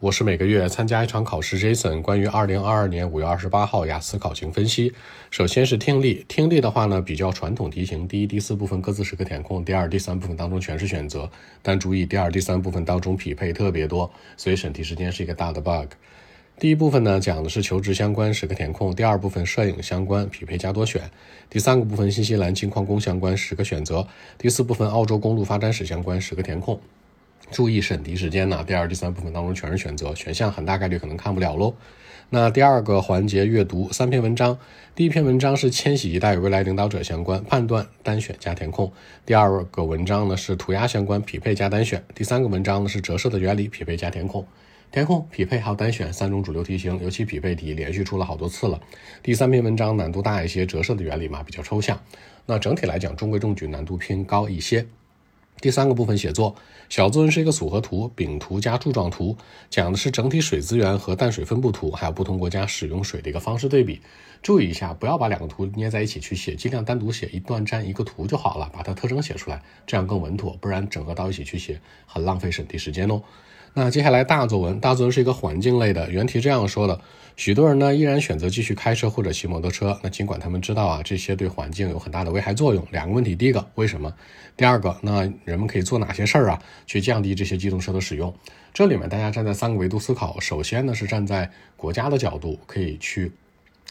我是每个月参加一场考试，Jason。关于二零二二年五月二十八号雅思考情分析，首先是听力。听力的话呢，比较传统题型，第一、第四部分各自十个填空，第二、第三部分当中全是选择。但注意，第二、第三部分当中匹配特别多，所以审题时间是一个大的 bug。第一部分呢，讲的是求职相关，十个填空；第二部分摄影相关，匹配加多选；第三个部分新西兰金矿工相关，十个选择；第四部分澳洲公路发展史相关，十个填空。注意审题时间呢，第二、第三部分当中全是选择，选项很大概率可能看不了喽。那第二个环节阅读三篇文章，第一篇文章是千禧一代与未来领导者相关，判断单选加填空；第二个文章呢是涂鸦相关，匹配加单选；第三个文章呢是折射的原理，匹配加填空。填空、匹配还有单选三种主流题型，尤其匹配题连续出了好多次了。第三篇文章难度大一些，折射的原理嘛比较抽象。那整体来讲中规中矩，难度偏高一些。第三个部分写作，小作文是一个组合图，饼图加柱状图，讲的是整体水资源和淡水分布图，还有不同国家使用水的一个方式对比。注意一下，不要把两个图捏在一起去写，尽量单独写一段占一个图就好了，把它特征写出来，这样更稳妥。不然整合到一起去写，很浪费审题时间哦。那接下来大作文，大作文是一个环境类的。原题这样说的：许多人呢依然选择继续开车或者骑摩托车。那尽管他们知道啊这些对环境有很大的危害作用。两个问题，第一个为什么？第二个，那人们可以做哪些事儿啊去降低这些机动车的使用？这里面大家站在三个维度思考。首先呢是站在国家的角度，可以去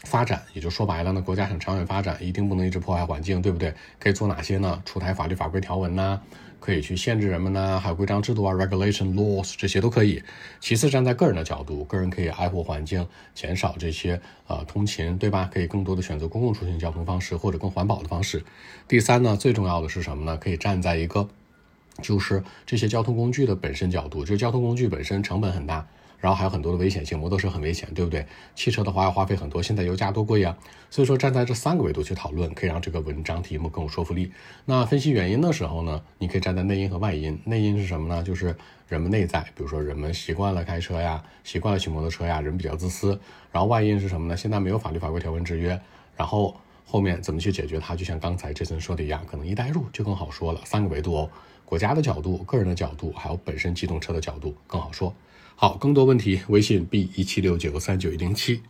发展，也就说白了呢，国家想长远发展，一定不能一直破坏环境，对不对？可以做哪些呢？出台法律法规条文呐。可以去限制人们呐，还有规章制度啊，regulation laws 这些都可以。其次，站在个人的角度，个人可以爱护环境，减少这些呃通勤，对吧？可以更多的选择公共出行交通方式或者更环保的方式。第三呢，最重要的是什么呢？可以站在一个就是这些交通工具的本身角度，就是交通工具本身成本很大。然后还有很多的危险性，摩托车很危险，对不对？汽车的话要花费很多，现在油价多贵呀！所以说站在这三个维度去讨论，可以让这个文章题目更有说服力。那分析原因的时候呢，你可以站在内因和外因。内因是什么呢？就是人们内在，比如说人们习惯了开车呀，习惯了骑摩托车呀，人比较自私。然后外因是什么呢？现在没有法律法规条文制约。然后后面怎么去解决它？就像刚才这层说的一样，可能一带入就更好说了。三个维度哦，国家的角度、个人的角度，还有本身机动车的角度更好说。好，更多问题，微信 b 一七六九三九一零七。